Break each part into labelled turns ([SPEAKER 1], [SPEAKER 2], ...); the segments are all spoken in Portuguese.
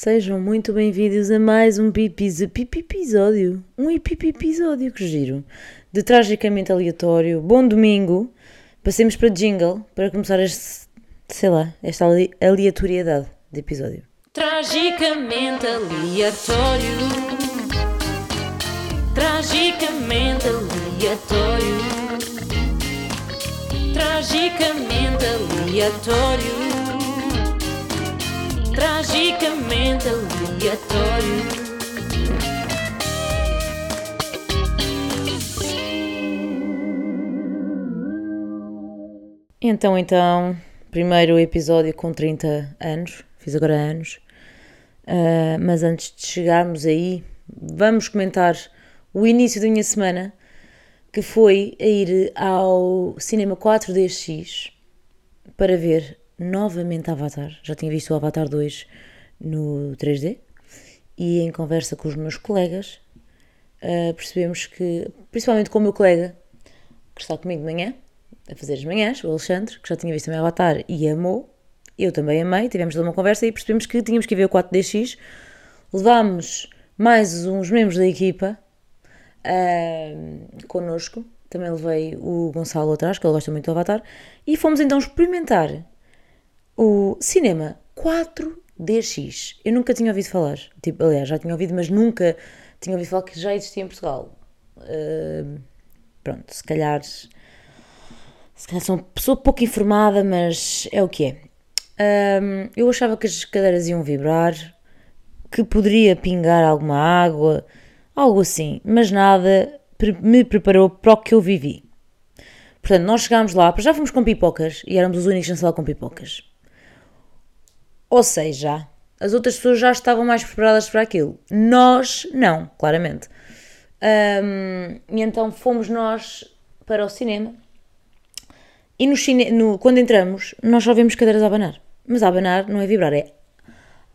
[SPEAKER 1] Sejam muito bem-vindos a mais um pipis, pipi episódio. Um episódio, que giro. De tragicamente aleatório. Bom domingo. Passemos para jingle para começar este, sei lá, esta ale- aleatoriedade de episódio.
[SPEAKER 2] Tragicamente aleatório. Tragicamente aleatório. Tragicamente aleatório. Tragicamente aleatório.
[SPEAKER 1] Então, então, primeiro episódio com 30 anos. Fiz agora anos. Ah, mas antes de chegarmos aí, vamos comentar o início da minha semana, que foi a ir ao Cinema 4DX para ver novamente Avatar. Já tinha visto o Avatar 2 no 3D e em conversa com os meus colegas ah, percebemos que, principalmente com o meu colega que está comigo de manhã, a fazer as manhãs, o Alexandre, que já tinha visto também Avatar e amou, eu também amei, tivemos uma conversa e percebemos que tínhamos que ver o 4DX. Levámos mais uns membros da equipa ah, connosco, também levei o Gonçalo atrás, que ele gosta muito do Avatar, e fomos então experimentar o cinema 4DX. Eu nunca tinha ouvido falar, tipo, aliás, já tinha ouvido, mas nunca tinha ouvido falar que já existia em Portugal. Ah, pronto, se calhar, se calhar sou uma pessoa pouco informada, mas é o que é. Ah, eu achava que as cadeiras iam vibrar, que poderia pingar alguma água, algo assim, mas nada me preparou para o que eu vivi. Portanto, nós chegámos lá, já fomos com pipocas e éramos os únicos na sala com pipocas. Ou seja, as outras pessoas já estavam mais preparadas para aquilo. Nós, não, claramente. Ahm, e então fomos nós para o cinema. E no cine, no- quando entramos, nós só vemos cadeiras a abanar. Mas a abanar não é vibrar, é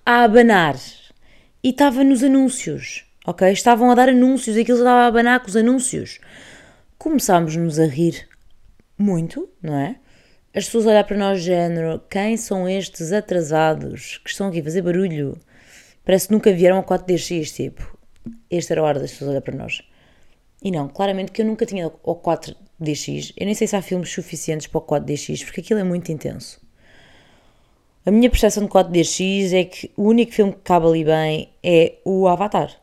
[SPEAKER 1] a abanar. E estava nos anúncios, ok? Estavam a dar anúncios, aquilo estava a abanar com os anúncios. Começámos-nos a rir muito, não é? As pessoas a olhar para nós, género, quem são estes atrasados que estão aqui a fazer barulho? Parece que nunca vieram ao 4DX, tipo. Este era a hora das pessoas olhar para nós. E não, claramente que eu nunca tinha ao 4DX. Eu nem sei se há filmes suficientes para o 4DX, porque aquilo é muito intenso. A minha percepção de 4DX é que o único filme que cabe ali bem é o Avatar.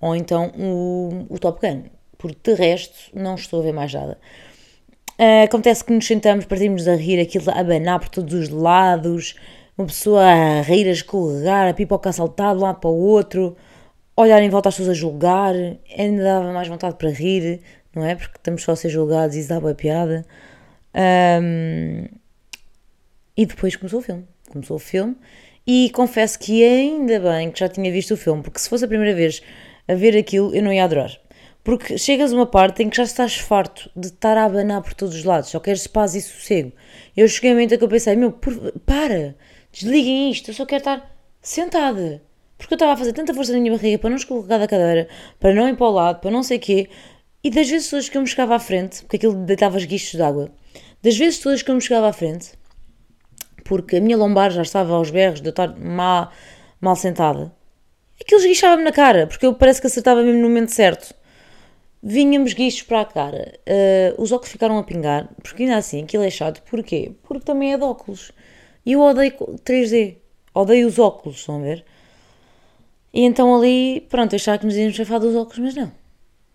[SPEAKER 1] Ou então o, o Top Gun. Porque de resto não estou a ver mais nada. Ah, acontece que nos sentamos, partimos a rir, aquilo a abanar por todos os lados, uma pessoa a rir, a escorregar, a pipoca a saltar de um lado para o outro, olhar em volta as pessoas a julgar, ainda dava mais vontade para rir, não é? Porque estamos só a ser julgados e isso dá boa piada. Ahm, e depois começou o filme. Começou o filme e confesso que ainda bem que já tinha visto o filme, porque se fosse a primeira vez a ver aquilo, eu não ia adorar. Porque chegas a uma parte em que já estás farto de estar a abanar por todos os lados, só queres paz e sossego. Eu cheguei a um momento em que eu pensei, meu, por- para, desliguem isto, eu só quero estar sentada. Porque eu estava a fazer tanta força na minha barriga para não escorregar da cadeira, para não ir para o lade, para não sei o quê. E das vezes todas que eu me chegava à frente, porque aquilo deitava os guichos de água, das vezes todas que eu me chegava à frente, porque a minha lombar já estava aos berros de eu estar mal, mal sentada, aquilo esguichava-me na cara, porque eu parece que acertava mesmo no momento certo. Vinhamos guichos para a cara, Ah, os óculos ficaram a pingar, porque ainda assim aquilo é chato, porquê? Porque também é de óculos. E eu odeio 3D, odeio os óculos, estão a ver? E então ali, pronto, achava que nos íamos chafar dos óculos, mas não.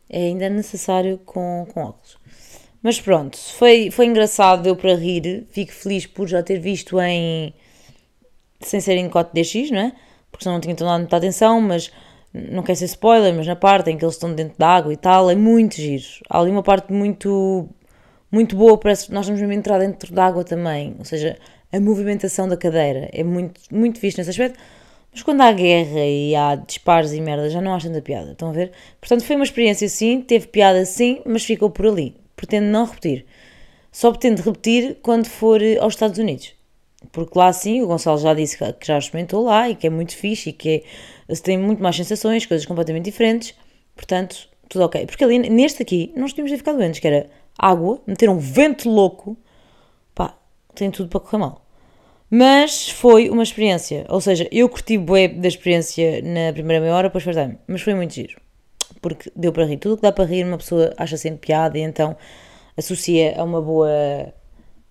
[SPEAKER 1] É ainda necessário com, com óculos. Mas pronto, foi, foi engraçado, deu para rir. Fico feliz por já ter visto em. sem ser em 4DX, não é? Porque senão não tinha dado muita atenção, mas não quer ser spoiler, mas na parte em que eles estão dentro da água e tal, é muito giro. Há ali uma parte muito. muito boa, parece que nós estamos mesmo entrar dentro da água também. Ou seja, a movimentação da cadeira é muito, muito fixe nesse aspecto. Mas quando há guerra e há disparos e merda, já não há tanta piada, estão a ver? Portanto, foi uma experiência sim, teve piada sim, mas ficou por ali. Pretendo não repetir. Só pretendo repetir quando for eh, aos Estados Unidos. Porque lá sim, o Gonçalo já disse que já experimentou lá e que é muito fixe e que é, tem muito mais sensações, coisas completamente diferentes. Portanto, tudo ok. Porque ali, neste aqui, nós tínhamos de ficar doentes, que era água, meter um vento louco, pá, tem tudo para correr mal. Mas foi uma experiência. Ou seja, eu curti bué da experiência na primeira meia hora, depois fartei-me. Mas foi muito giro. Porque deu para rir. Tudo o que dá para rir, uma pessoa acha sempre piada e então associa a uma boa,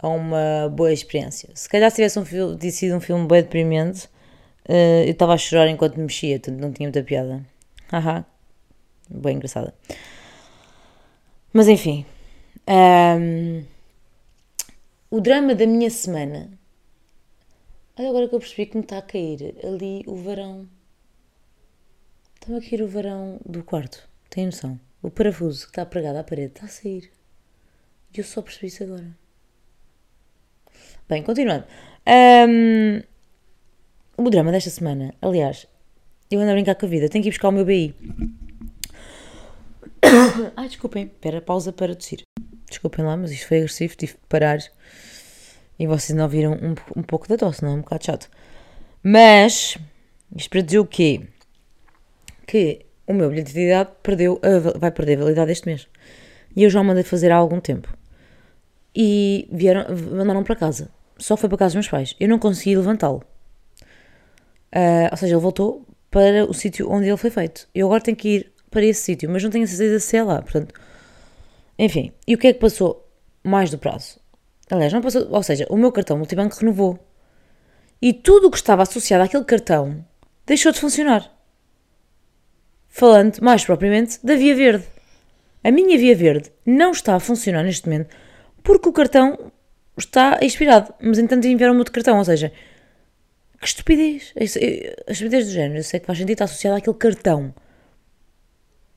[SPEAKER 1] a uma boa experiência. Se calhar se tivesse um filme, sido um filme bem deprimente, eh, eu estava a chorar enquanto me mexia, portanto não tinha muita piada. Haha. Bem engraçada. Mas enfim. ahm, o drama da minha semana. Olha agora que eu percebi que me está a cair ali o varão. Está-me a cair o varão do quarto. Tem noção? O parafuso que está pregado à parede está a sair. E eu só percebi isso agora. Bem, continuando. Ahm, o drama desta semana, aliás, eu ando a brincar com a vida, tenho que ir buscar o meu BI. Ai, desculpem, espera, pausa para tossir. Desculpem lá, mas isto foi agressivo, tive que parar. E vocês não ouviram um, um pouco da tosse, não é um bocado chato. Mas, isto para dizer o quê? Que o meu bilhete de identidade perdeu, vai perder a validade este mês. E eu já o mandei fazer há algum tempo. E vieram, mandaram para casa. Só foi para casa dos meus pais. Eu não consegui levantá-lo. Ah, ou seja, ele voltou para o sítio onde ele foi feito. Eu agora tenho que ir para esse sítio, mas não tenho certeza se é lá. Portanto, enfim. E o que é que passou mais do prazo? Aliás, não passou. Ou seja, o meu cartão multibanco renovou. E tudo o que estava associado àquele cartão deixou de funcionar. Falando mais propriamente da Via Verde. A minha Via Verde não está a funcionar neste momento porque o cartão está expirado. Mas entanto enviaram-me outro cartão. Ou seja, que estupidez. Isso- eu- A estupidez do género. Eu sei que faz sentido estar associado àquele cartão.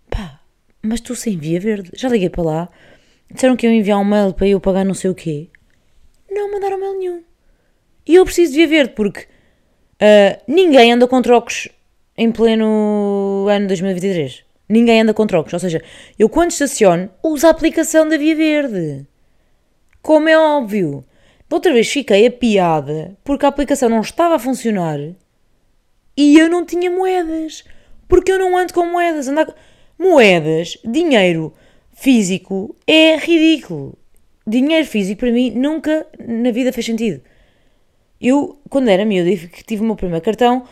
[SPEAKER 1] Pá, mas tu sem Via Verde. Já liguei para lá. Disseram que iam enviar um mail para eu pagar não sei o quê. Não mandaram mail nenhum. E eu preciso de Via Verde porque ah, ninguém anda com trocos em pleno ano 2023. Ninguém anda com trocos. Ou seja, eu quando estaciono uso a aplicação da Via Verde. Como é óbvio. Da outra vez fiquei a piada porque a aplicação não estava a funcionar e eu não tinha moedas. Porque eu não ando com moedas. Andar... Moedas, dinheiro físico é ridículo. Dinheiro físico para mim nunca na vida fez sentido. Eu, quando era miúda e tive o meu primeiro cartão,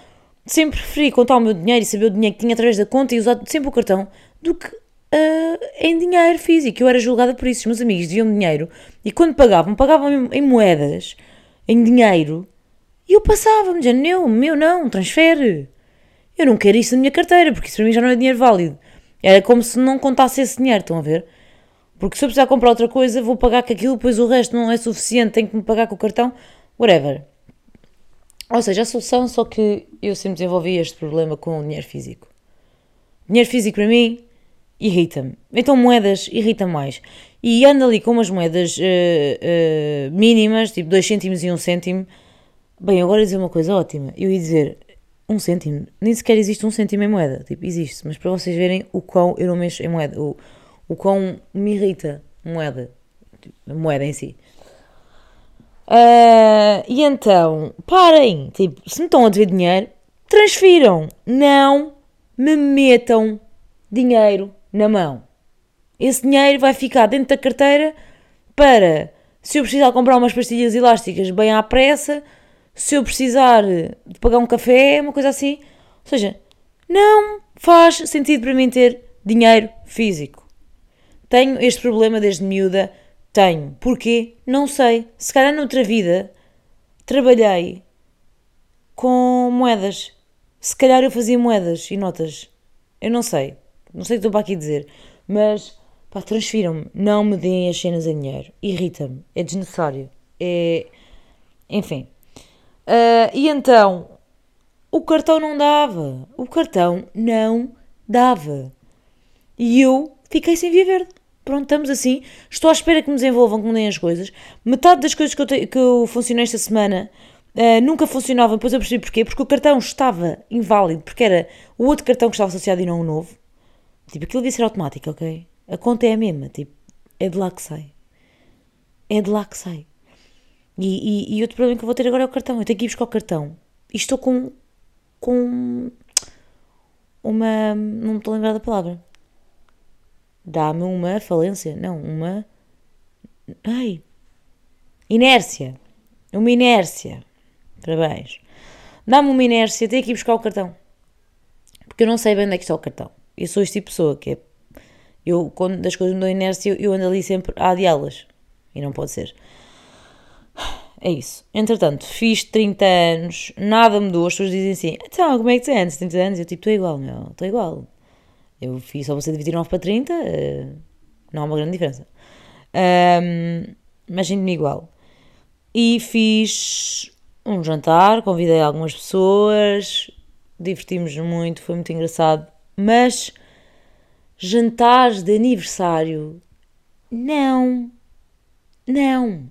[SPEAKER 1] sempre preferi contar o meu dinheiro e saber o dinheiro que tinha através da conta e usar sempre o cartão do que ah, em dinheiro físico. Eu era julgada por isso. Os meus amigos deviam dinheiro e quando pagavam, pagavam em, em moedas, em dinheiro, e eu passava-me, dizendo, meu, meu não, transfere. Eu não quero isso na minha carteira, porque isso para mim já não é dinheiro válido. Era como se não contasse esse dinheiro, estão a ver? Porque se eu precisar comprar outra coisa, vou pagar com aquilo, depois o resto não é suficiente, tenho que me pagar com o cartão, whatever. Ou seja, a solução, só que eu sempre desenvolvi este problema com o dinheiro físico. Dinheiro físico para mim irrita-me. Então moedas irrita mais. E ando ali com umas moedas eh, eh, mínimas, tipo 2 cêntimos e 1 um cêntimo. Bem, agora ia dizer uma coisa ótima. Eu ia dizer um cêntimo. Nem sequer existe um cêntimo em moeda. Tipo, existe. Mas para vocês verem o quão eu não mexo em moeda. O, o quão me irrita moeda. Tipo, moeda em si. Ah, e então, parem. Tipo, se me estão a dever dinheiro, transfiram. Não me metam dinheiro na mão. Esse dinheiro vai ficar dentro da carteira para, se eu precisar comprar umas pastilhas elásticas bem à pressa, se eu precisar de pagar um café, uma coisa assim. Ou seja, não faz sentido para mim ter dinheiro físico. Tenho este problema desde miúda. Tenho. Porquê? Não sei. Se calhar noutra vida trabalhei com moedas. Se calhar eu fazia moedas e notas. Eu não sei. Não sei o que estou para aqui dizer. Mas, pá, transfiram-me. Não me deem as cenas em dinheiro. Irrita-me. É desnecessário. É... Enfim. Ah, e então, o cartão não dava. O cartão não dava. E eu fiquei sem via verde. Pronto, estamos assim. Estou à espera que me desenvolvam, que me deem as coisas. Metade das coisas que eu, te- que eu funcionei esta semana ah, nunca funcionavam. Depois eu percebi porquê. Porque o cartão estava inválido. Porque era o outro cartão que estava associado e não o novo. Tipo, aquilo devia ser automático, ok? A conta é a mesma. Tipo, é de lá que sai. É de lá que sai. E, e, e outro problema que eu vou ter agora é o cartão. Eu tenho que ir buscar o cartão. E estou com. com. uma. não me estou a lembrar da palavra. Dá-me uma falência. Não, uma. Ai! Inércia. Uma inércia. parabéns. Dá-me uma inércia, tenho que ir buscar o cartão. Porque eu não sei bem onde é que está o cartão. Eu sou este tipo de pessoa que é. Eu, quando das coisas me dão inércia, eu, ando ali sempre a adiá-las. E não pode ser. É isso. Entretanto, fiz 30 anos, nada mudou. As pessoas dizem assim: então, como é que tu andas? 30 anos? Eu tipo, estou igual, meu, estou igual. Eu fiz só você de 29 para 30, eh, não há uma grande diferença. Ahm, mas sinto-me igual. E fiz um jantar, convidei algumas pessoas, divertimos muito, foi muito engraçado. Mas jantares de aniversário, não. Não.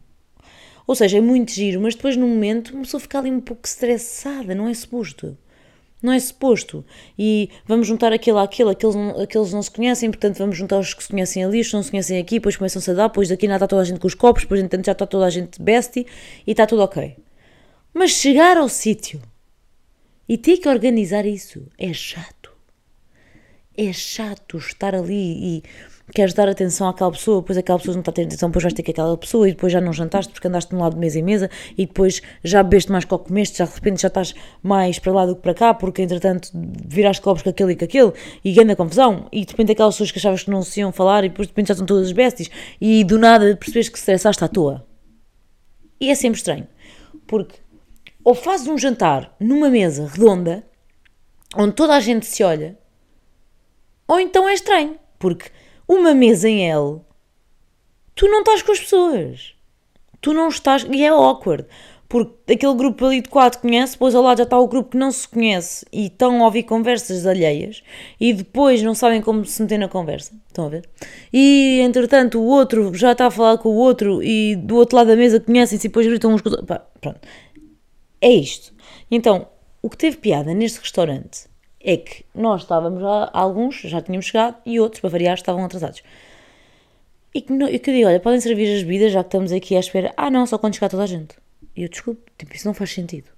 [SPEAKER 1] Ou seja, é muito giro, mas depois no momento uma pessoa fica ali um pouco estressada, não é suposto. Não é suposto. E vamos juntar aquele àquele, aqueles, não- aqueles não se conhecem, portanto vamos juntar os que se conhecem ali, os que não se conhecem aqui, depois começam-se a dar, depois daqui ainda está toda a gente com os copos, depois entretanto já está toda a gente bestie e está tudo ok. Mas chegar ao sítio e ter que organizar isso é chato. É chato estar ali e queres dar atenção àquela pessoa, depois aquela pessoa não está a ter atenção, depois vais ter que aquela pessoa e depois já não jantaste porque andaste de um lado de mesa em mesa e depois já bebeste mais que comeste, já de repente já estás mais para lá do que para cá porque entretanto viraste copos com aquele e com aquele e ganha confusão e de repente aquelas pessoas que achavas que não se iam falar e depois de repente já estão todas besties e do nada percebes que estressaste à toa. E é sempre estranho porque ou fazes um jantar numa mesa redonda onde toda a gente se olha ou então é estranho, porque uma mesa em L, tu não estás com as pessoas. Tu não estás. E é awkward. Porque aquele grupo ali de quatro conhece, depois ao lado já está o grupo que não se conhece e estão a ouvir conversas alheias e depois não sabem como se meter na conversa. Estão a ver? E entretanto o outro já está a falar com o outro e do outro lado da mesa conhecem-se e depois gritam uns com os outros. Pronto. É isto. Então, o que teve piada neste restaurante é que nós estávamos lá, alguns já tínhamos chegado e outros, para variar, estavam atrasados. E que, não, eu que digo, olha, podem servir as bebidas já que estamos aqui à espera. Ah, não, só quando chegar toda a gente. E eu, desculpe, tipo, isso não faz sentido.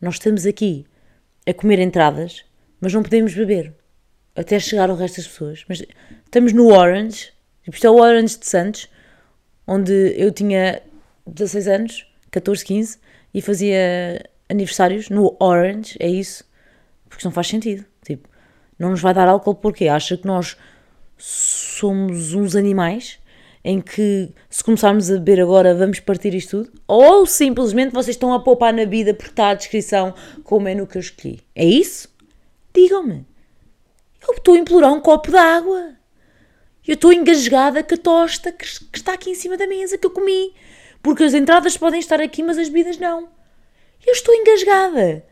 [SPEAKER 1] Nós estamos aqui a comer entradas, mas não podemos beber. Até chegar o resto das pessoas. Mas estamos no Orange, tipo, isto é o Orange de Santos, onde eu tinha 16 anos, 14, 15, e fazia aniversários no Orange, é isso. Porque não faz sentido. Tipo, não nos vai dar álcool porque acha que nós somos uns animais em que se começarmos a beber agora vamos partir isto tudo? Ou simplesmente vocês estão a poupar na vida porque está a descrição com o menu que eu escolhi? É isso? Digam-me. Eu estou a implorar um copo de água. Eu estou engasgada com a tosta que, que está aqui em cima da mesa que eu comi. Porque as entradas podem estar aqui, mas as bebidas não. Eu estou engasgada.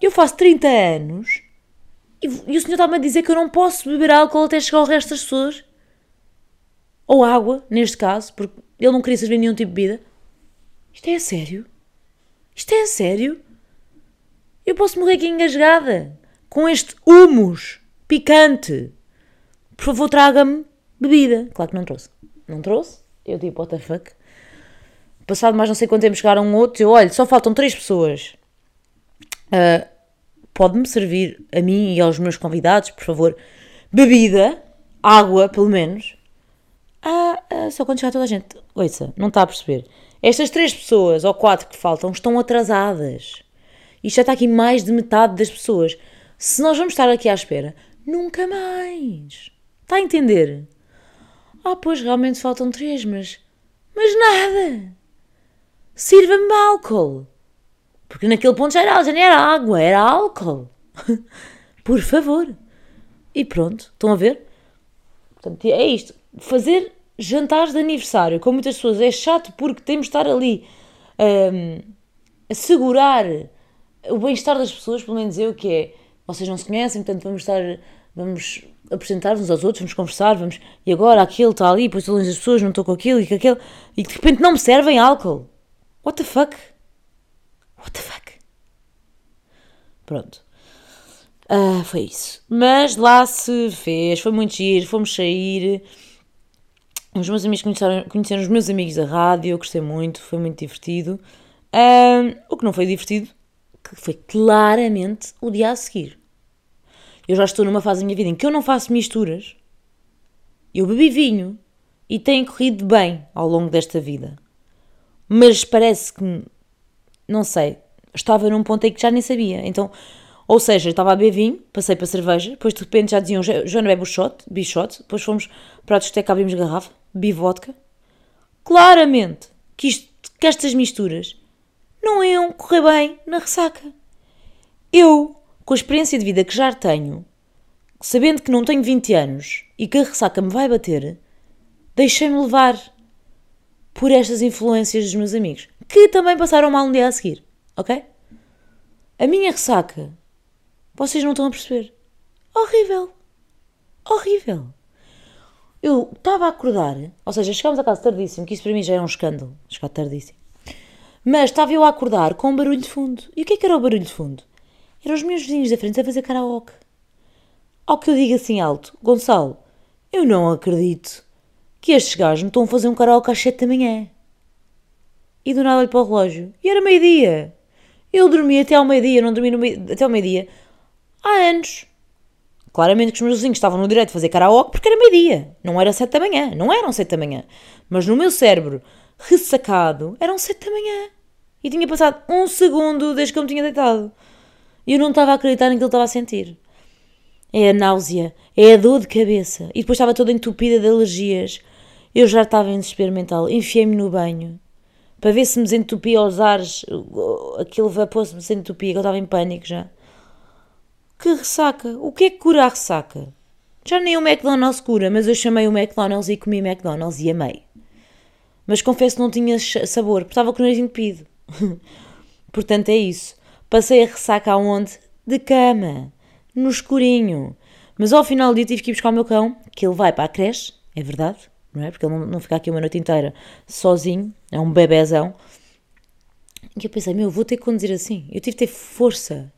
[SPEAKER 1] Eu faço 30 anos e, e o senhor está-me a dizer que eu não posso beber álcool até chegar ao resto das pessoas? Ou água, neste caso, porque ele não queria servir nenhum tipo de bebida. Isto é a sério? Isto é a sério? Eu posso morrer aqui engasgada com este humus picante. Por favor, traga-me bebida. Claro que não trouxe. Não trouxe? Eu tipo, what the fuck? Passado mais não sei quanto tempo chegaram outros. Eu, olha, só faltam três pessoas. Ah, Pode-me servir a mim e aos meus convidados, por favor, bebida, água, pelo menos. Ah, ah, só quando chegar toda a gente. Ouça, não está a perceber. Estas três pessoas, ou quatro que faltam, estão atrasadas. Isto já está aqui mais de metade das pessoas. Se nós vamos estar aqui à espera, nunca mais. Está a entender? Ah, pois realmente faltam três, mas. Mas nada! Sirva-me álcool! Porque naquele ponto já era, já nem era água, era álcool. Por favor. E pronto, estão a ver? Portanto, é isto. Fazer jantares de aniversário com muitas pessoas é chato porque temos de estar ali hum, a segurar o bem-estar das pessoas, pelo menos eu, que é vocês não se conhecem, portanto vamos estar, vamos apresentar-nos aos outros, vamos conversar, vamos, e agora aquele está ali, depois estou longe das pessoas, não estou com aquilo e com aquele, e de repente não me servem álcool. What the fuck? What the fuck? Pronto. Ah, foi isso. Mas lá se fez, foi muito giro, fomos sair. Os meus amigos conheceram, conheceram os meus amigos da rádio, eu gostei muito, foi muito divertido. O que não foi divertido, foi claramente o dia a seguir. Eu já estou numa fase da minha vida em que eu não faço misturas. Eu bebi vinho e tem corrido bem ao longo desta vida. Mas parece que não sei, estava num ponto em que já nem sabia. Então, ou seja, estava a beber vinho, passei para cerveja, depois de repente já diziam "Jo- Joana bebe o shot, bichote, depois fomos para a discoteca, abrimos garrafa, bebi vodka. Claramente que, isto, que estas misturas não iam correr bem na ressaca. Eu, com a experiência de vida que já tenho, sabendo que não tenho 20 anos e que a ressaca me vai bater, deixei-me levar por estas influências dos meus amigos, que também passaram mal um dia a seguir, ok? A minha ressaca, vocês não estão a perceber. Horrível. Horrível. Eu estava a acordar, ou seja, chegámos a casa tardíssimo, que isso para mim já é um escândalo, chegar tardíssimo. Mas estava eu a acordar com um barulho de fundo. E o que é que era o barulho de fundo? Eram os meus vizinhos da frente a fazer karaoke. Ao que eu digo assim alto, Gonçalo, eu não acredito que estes gajos me estão a fazer um karaoke às 7 da manhã. E do nada olho para o relógio. E era meio-dia. Eu dormi até ao meio-dia, não dormi no meio- até ao meio-dia há anos. Claramente que os meus vizinhos estavam no direito de fazer karaoke porque era meio-dia. Não era 7 da manhã. Não eram 7 da manhã. Mas no meu cérebro, ressacado, eram 7 da manhã. E tinha passado um segundo desde que eu me tinha deitado. E eu não estava a acreditar naquilo que estava a sentir. É a náusea, é a dor de cabeça. E depois estava toda entupida de alergias. Eu já estava em desespero mental. Enfiei-me no banho para ver se me desentupia aos ares. Aquele vapor se me desentupia, que eu estava em pânico já. Que ressaca? O que é que cura a ressaca? Já nem o McDonald's cura, mas eu chamei o McDonald's e comi McDonald's e amei. Mas confesso que não tinha sabor, porque estava com o nariz entupido. Portanto, é isso. Passei a ressaca aonde? De cama. No escurinho. Mas ao final do dia tive que ir buscar o meu cão, que ele vai para a creche, é verdade, não é? Porque ele não, não fica aqui uma noite inteira sozinho, é um bebezão. E eu pensei, meu, vou ter que conduzir assim. Eu tive que ter força,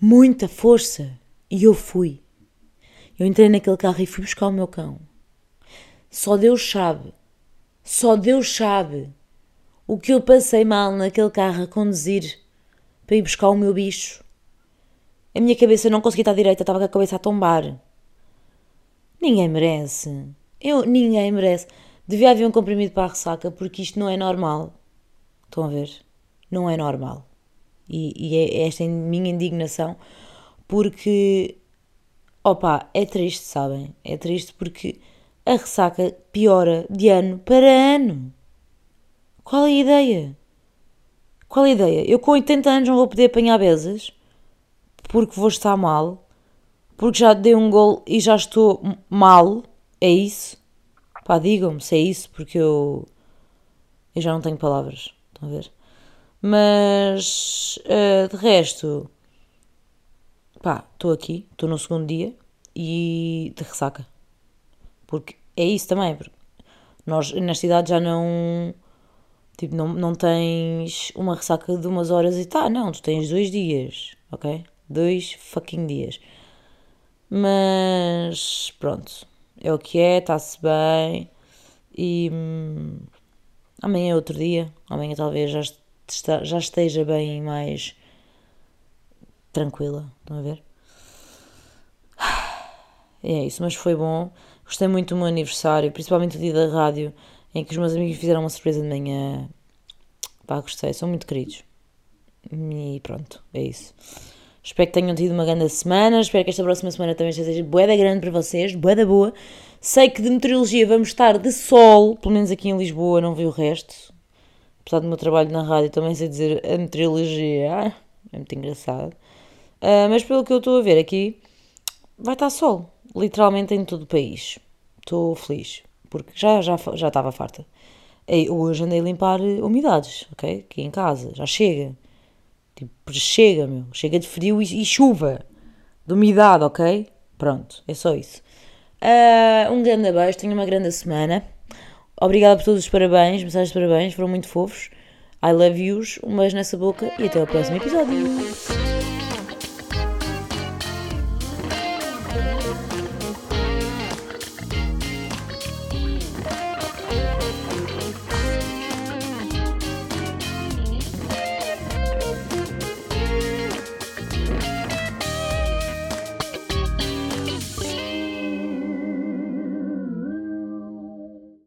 [SPEAKER 1] muita força. E eu fui. Eu entrei naquele carro e fui buscar o meu cão. Só Deus sabe, só Deus sabe o que eu passei mal naquele carro a conduzir para ir buscar o meu bicho. A minha cabeça não conseguia estar direita, estava com a cabeça a tombar. Ninguém merece. Eu, ninguém merece. Devia haver um comprimido para a ressaca, porque isto não é normal. Estão a ver? Não é normal. E, e é esta a minha indignação, porque, opa, é triste, sabem? É triste porque a ressaca piora de ano para ano. Qual é a ideia? Qual é a ideia? Eu com 80 anos não vou poder apanhar besas porque vou estar mal, porque já dei um gol e já estou mal. É isso? Pá, digam-me se é isso, porque eu, eu já não tenho palavras. Estão a ver? Mas eh, de resto, pá, estou aqui, estou no segundo dia e de ressaca. Porque é isso também, porque nós nesta idade já não. Tipo, não, não tens uma ressaca de umas horas e tá, não, tu tens dois dias, ok? Dois fucking dias. Mas pronto, é o que é, está-se bem. E hum, amanhã é outro dia. Amanhã talvez já, já esteja bem mais tranquila. Estão a ver? É isso, mas foi bom. Gostei muito do meu aniversário, principalmente o dia da rádio, em que os meus amigos fizeram uma surpresa de manhã. Pá, gostei, são muito queridos. E pronto, é isso. Espero que tenham tido uma grande semana. Espero que esta próxima semana também seja boeda grande para vocês, boeda boa. Sei que de meteorologia vamos estar de sol, pelo menos aqui em Lisboa, não vi o resto. Apesar do meu trabalho na rádio, também sei dizer a meteorologia. Ah, é muito engraçado. Ah, mas pelo que eu estou a ver aqui, vai estar sol, literalmente em todo o país. Estou feliz, porque já, já, já estava farta. Hoje andei a limpar umidades, ok? Aqui em casa, já chega. Tipo, chega, meu. Chega de frio e, e chuva. De umidade, ok? Pronto, é só isso. Ah, um grande beijo, tenha uma grande semana. Obrigada por todos os parabéns, mensagens de parabéns, foram muito fofos. I love yous, um beijo nessa boca e até ao próximo episódio.